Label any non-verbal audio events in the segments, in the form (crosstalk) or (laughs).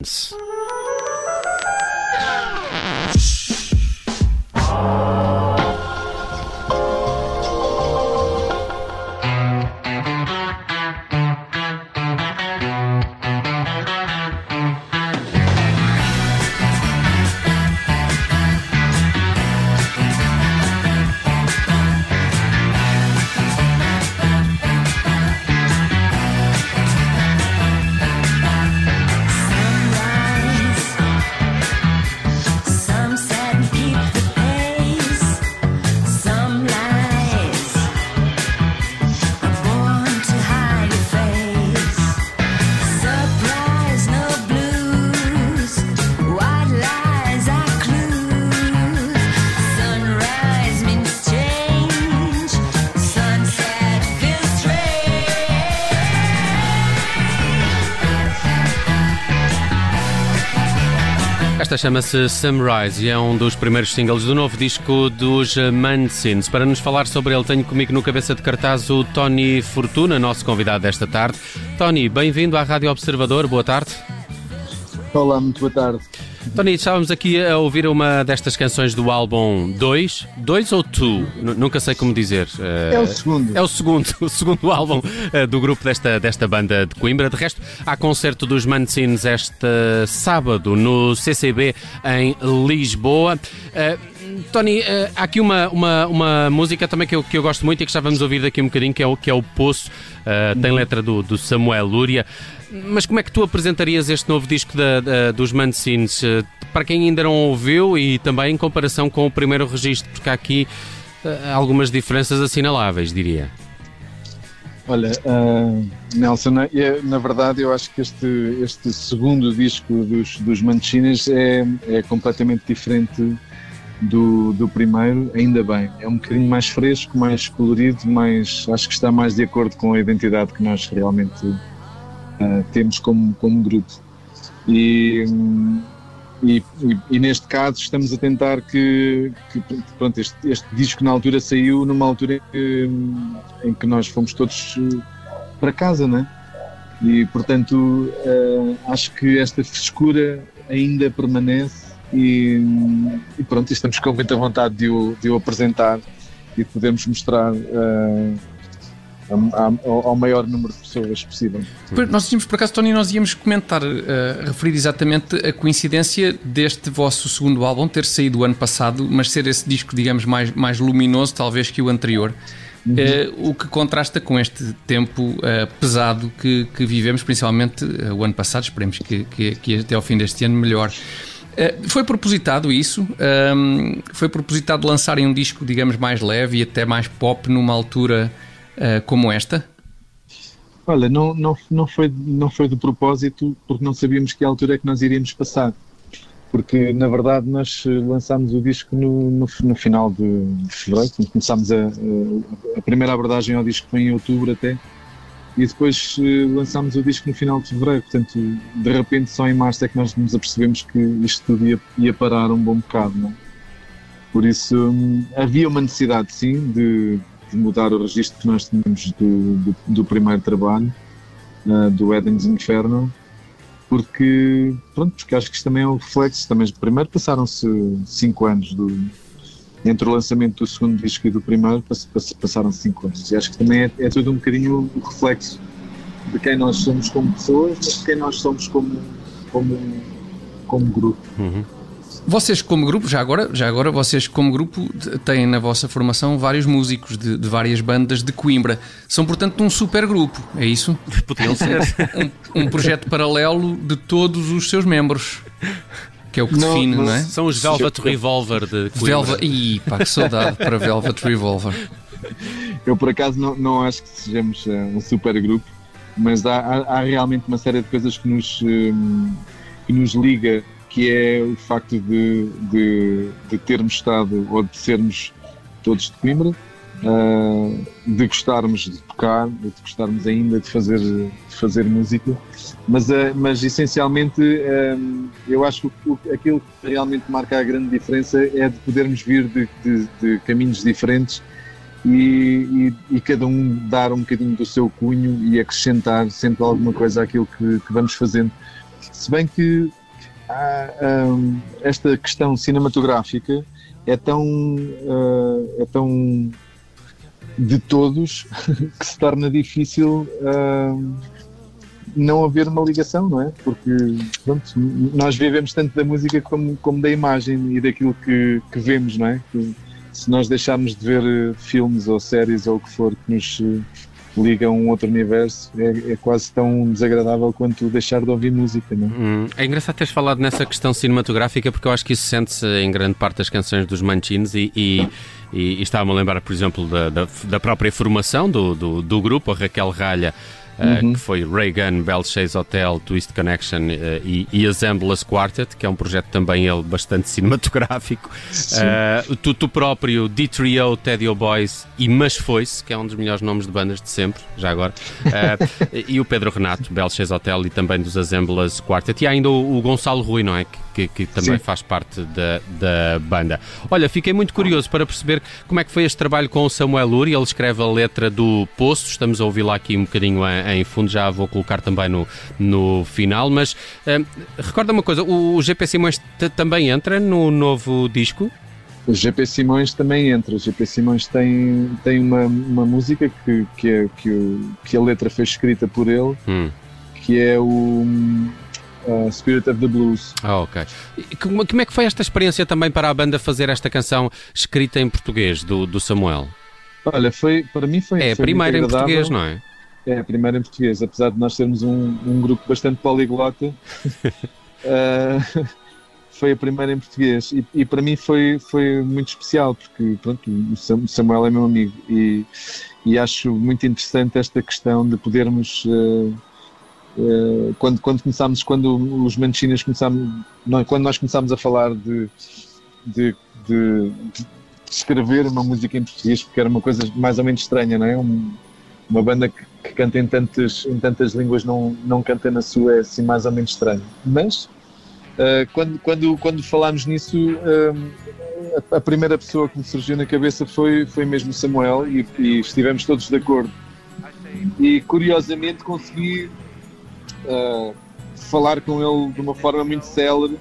Yes. Esta chama-se Sunrise e é um dos primeiros singles do novo disco dos Mansins. Para nos falar sobre ele, tenho comigo no cabeça de cartaz o Tony Fortuna, nosso convidado desta tarde. Tony, bem-vindo à Rádio Observador, boa tarde. Olá, muito boa tarde. Tony, estávamos aqui a ouvir uma destas canções do álbum 2, 2 ou 2, nunca sei como dizer. Eh, É o segundo. É o segundo, (laughs) o segundo álbum eh, do grupo desta, desta banda de Coimbra. De resto, há concerto dos Mancines este sábado no CCB em Lisboa. Eh, Tony, há aqui uma, uma, uma música também que eu, que eu gosto muito e que já vamos ouvir daqui um bocadinho, que é o, que é o Poço, tem letra do, do Samuel Lúria. Mas como é que tu apresentarias este novo disco da, da- dos Mancines? Eh, Para quem ainda não ouviu e também em comparação com o primeiro registro, porque há aqui eh, algumas diferenças assinaláveis, diria. Olha, ah, Nelson, na, na verdade eu acho que este, este segundo disco dos, dos Mancines é, é completamente diferente do, do primeiro, ainda bem. É um bocadinho mais fresco, mais colorido, mais, acho que está mais de acordo com a identidade que nós realmente ah, temos como, como grupo. E, e, e- neste caso estamos a tentar que, que, pronto, este, este disco na altura saiu numa altura em que, em que nós fomos todos eh, para casa, né? E portanto eh, acho que esta frescura ainda permanece e, e pronto, estamos com muita vontade de o, de o apresentar e de podermos mostrar eh, a- ao ao maior número de pessoas possível. Pois, Nós tínhamos, por acaso, Tony, nós íamos comentar, eh, referir exatamente a coincidência deste vosso segundo álbum ter saído o ano passado, mas ser esse disco, digamos, mais, mais luminoso, talvez, que o anterior. Eh, o que contrasta com este tempo eh, pesado que, que vivemos, principalmente eh, o ano passado. Esperemos que, que, que até ao fim deste ano melhor. Foi propositado isso? Ahm, foi propositado lançarem um disco, digamos, mais leve e até mais pop numa altura eh, como esta? Olha, não, não, não, foi, não foi de propósito porque não sabíamos que altura é que nós iríamos passar. Porque, na verdade, nós eh, lançámos o disco no, no, no final de, fevereiro, começámos a, a, primeira abordagem ao disco foi em outubro até, e depois eh, lançámos o disco no final de fevereiro. Portanto, de repente, só em março é que nós nos apercebemos que isto tudo ia, ia parar um bom bocado. Não? é? Por isso, hum, havia uma necessidade, sim, de mudar o registro que nós tínhamos do, do, do primeiro trabalho, ah, do Eden's Inferno, porque, pronto, porque acho que isto também é um reflexo. Também, primeiro passaram-se cinco anos do, entre o lançamento do segundo disco e do primeiro, pass- pass- passaram-se cinco anos. E acho que também é, é tudo um bocadinho o reflexo de quem nós somos como pessoas, mas de quem nós somos como, como, como grupo. Vocês como grupo, já agora, já agora vocês como grupo têm na vossa formação vários músicos de, de várias bandas de Coimbra. São portanto um super grupo, é isso? Podiam ser. Um, um projeto paralelo de todos os seus membros. Que é o que Não, define, não, é? São os Velvet Revolver de Coimbra. Velvet. Ih, pá, que saudade para Velvet Revolver. Eu, por acaso, não, não acho que sejamos eh, um super grupo, mas há, há- há realmente uma série de coisas que nos, hum, que nos liga, que é o facto de, de, de termos estado, ou de sermos todos de Coimbra, ah, de gostarmos de tocar, de gostarmos ainda de fazer, de fazer música, mas, ah, mas essencialmente hum, eu acho que o- aquilo que realmente marca a grande diferença é de podermos vir de, de- de caminhos diferentes e, e- e cada um dar um bocadinho do seu cunho e acrescentar sempre alguma coisa àquilo que, que vamos fazendo. Se bem que hum, esta questão cinematográfica é tão, ah, é tão de todos (laughs) que se torna difícil hum, não haver uma ligação, não é? Porque pronto, nós vivemos tanto da música como, como da imagem e daquilo que, que vemos, não é? Que se nós deixarmos de ver eh, filmes ou séries ou o que for que nos liga a um outro universo, é, é quase tão desagradável quanto deixar de ouvir música, não é? Hum, é engraçado teres falado nessa questão cinematográfica porque eu acho que isso sente-se em grande parte das canções dos Manchines e, e, e, e estava-me a lembrar, por exemplo, da, da, da própria formação do, do, do grupo, a Raquel Ralha. Uh, que foi Reagan, Bell Chase Hotel, Twist Connection uh, e, e Assemblers Quartet, que é um projeto também ele bastante (laughs) cinematográfico. Uh, tu, tu próprio, D-Trio, Teddy Boys e Mas Foi-se, que é um dos melhores nomes de bandas de sempre, já agora. (laughs) e o Pedro Renato, Bell Chase Hotel e também dos Assemblers Quartet. E ainda o, o Gonçalo Rui, não é? Que, que, que também Sim. faz parte da, da banda. Olha, fiquei muito curioso para perceber como é que foi este trabalho com o Samuel Uri. Ele escreve a letra do Poço, estamos a ouvi lá aqui um bocadinho em, em fundo, já a vou colocar também no, no final. Mas eh, recorda uma coisa: o, o GP Simões também entra no novo disco? O GP Simões também entra. O GP Simões tem, tem uma, uma música que, que, é, que, o- que a letra foi escrita por ele, Hum. que é o uh, Spirit of the Blues. Ah, ok. Como, como é que foi esta experiência também para a banda fazer esta canção escrita em português do, do Samuel? Olha, foi, para mim foi. É a foi primeira em português, não é? É a primeira em português, apesar de nós sermos um, um grupo bastante poliglota. uh, (laughs) foi a primeira em português e, e para mim foi, foi muito especial porque pronto, o Samuel é meu amigo e, e acho muito interessante esta questão de podermos uh, uh, quando, quando começámos, quando os Manchinas começámos, quando nós começámos a falar de, de, de- de escrever uma música em português, porque era uma coisa mais ou menos estranha, não é? Um- uma banda que, que canta em tantas, em tantas línguas não, não canta na sua é assim mais ou menos estranho. Mas uh, quando, quando, quando falámos nisso, um, a, a primeira pessoa que me surgiu na cabeça foi, foi mesmo Samuel e, e estivemos todos de acordo. E curiosamente consegui uh, falar com ele de uma forma muito célere,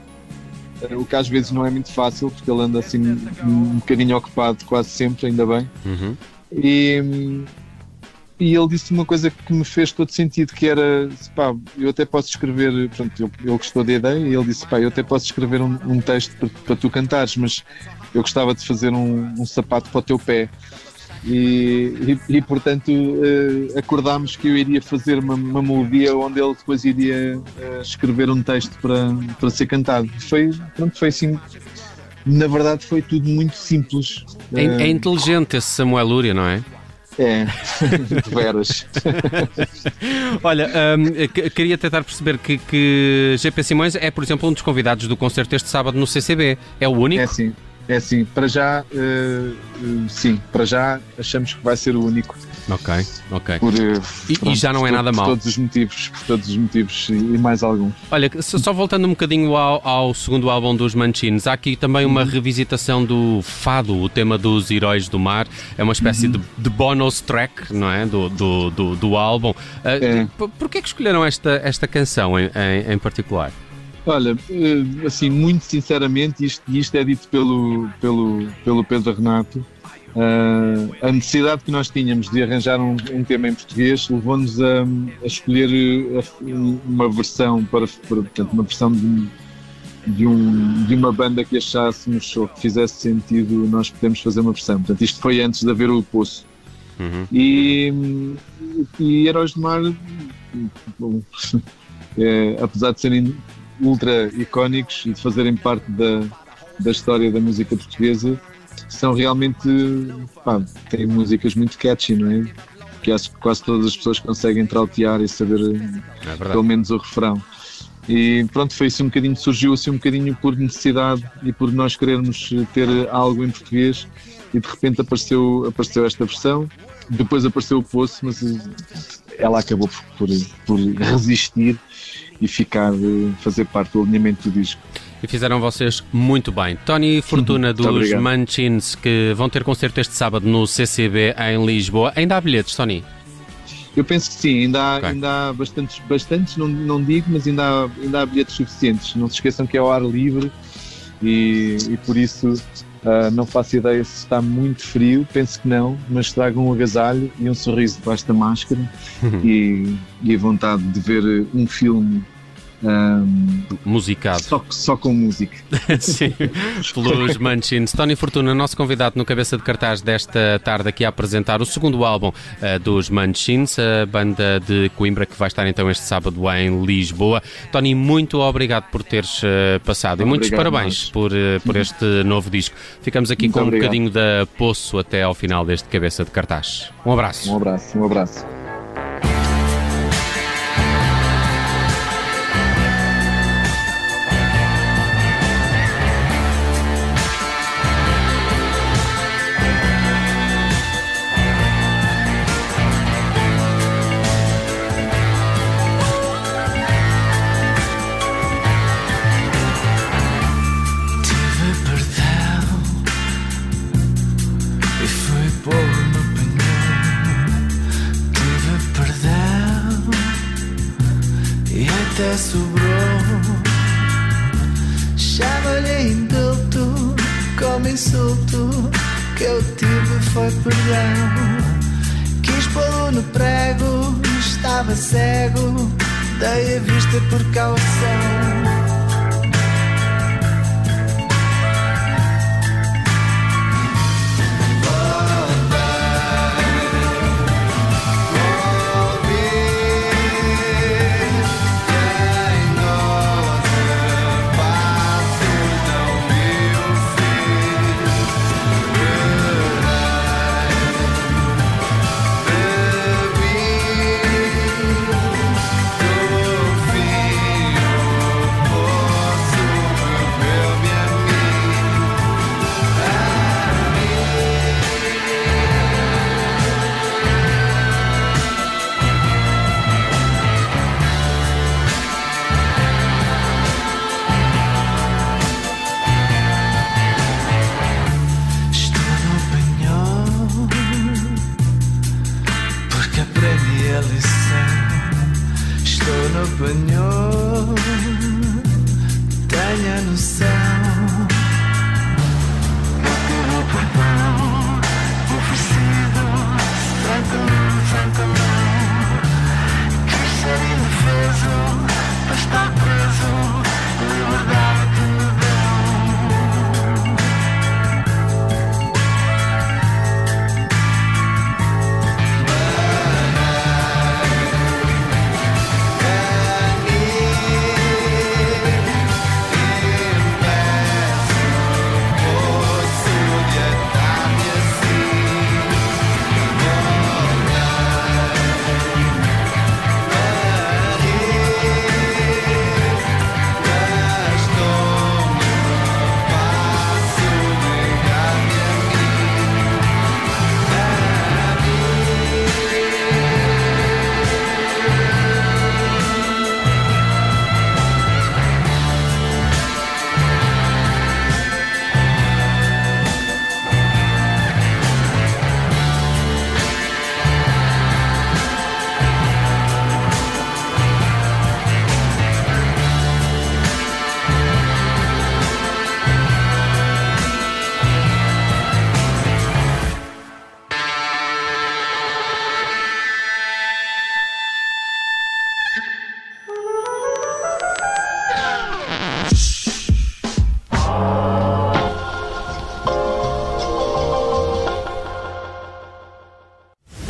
uh, o que às vezes não é muito fácil, porque ele anda assim um, bocadinho ocupado quase sempre, ainda bem. Uhum. E, e ele disse uma coisa que me fez todo sentido, que era, pá, eu até posso escrever, pronto, ele, ele gostou da ideia e ele disse, pá, eu até posso escrever um, um texto para, para tu cantares, mas eu gostava de fazer um, um sapato para o teu pé. E, e, e, portanto eh, acordámos que eu iria fazer uma, uma melodia onde ele depois iria eh, escrever um texto para, para ser cantado. Foi, pronto, foi assim, na verdade foi tudo muito simples. É, é Eh, inteligente esse Samuel Lúria, não é? é, (laughs) de veras. (laughs) Olha, que- queria tentar perceber que, que GP Simões é, por exemplo, um dos convidados do concerto este sábado no CCB. É o único? É sim, é sim. Para já, eh, sim, para já achamos que vai ser o único. Ok, ok. Por, eh, E- e já não por é nada por mau. todos os motivos, por todos os motivos e e mais algum. Olha, só só voltando um bocadinho ao, ao segundo álbum dos Manchines, há aqui também uma Uhum. revisitação do Fado, o tema dos Heróis do Mar. É uma espécie Uhum. de, de bonus track, não é? Do, do, do, do álbum. Ah, É. por- Porquê que escolheram esta, esta canção em, em, em particular? Olha, eh, assim, muito sinceramente, isto, isto é dito pelo, pelo, pelo Pedro Renato. eh, a necessidade que nós tínhamos de arranjar um, um tema em português levou-nos a, a escolher eh, uma versão para, para portanto, uma versão de, de, um, de uma banda que achássemos ou que fizesse sentido nós podemos fazer uma versão. Portanto, isto foi antes de haver o Poço. Uhum. E, e Heróis do Mar, bom, (laughs) é, apesar de serem ultra icónicos e de fazerem parte da, da história da música portuguesa, são realmente, pá, têm músicas muito catchy, não é? Que acho que quase todas as pessoas conseguem trautear e saber É pelo menos o refrão. E pronto, foi assim um bocadinho, surgiu assim um bocadinho por necessidade e por nós querermos ter algo em português e de repente apareceu, apareceu esta versão, depois apareceu o Poço, mas eh, ela acabou por, por, por resistir e ficar, eh, fazer parte do alinhamento do disco. E fizeram vocês muito bem. Tony Fortuna Muito dos. Manchins, que vão ter concerto este sábado no CCB em Lisboa. Ainda há bilhetes, Tony? Eu penso que sim, ainda há, Ok. ainda há bastantes, bastantes não, não digo, mas ainda há, ainda há bilhetes suficientes. Não se esqueçam que é ao ar livre e, e por isso ah, não faço ideia se está muito frio, penso que não, mas tragam um agasalho e um sorriso debaixo da máscara e, e a vontade de ver um filme ah, Musicado. só, só com música. (laughs) Sim, pelos Munchins. Tony Fortuna, nosso convidado no cabeça de cartaz desta tarde aqui a apresentar o segundo álbum eh, dos Munchins, a banda de Coimbra que vai estar então este sábado em Lisboa. Tony, muito obrigado por teres eh, passado e muitos Obrigado, parabéns nós. por, eh, por este novo disco. Ficamos aqui Muito com um obrigado. bocadinho da Poço até ao final deste cabeça de cartaz. Um abraço. Um abraço, um abraço. Foi perdão. Quis pô-lo no prego, estava cego, dei a vista por caução. Indefeso, mas estar preso, liberdade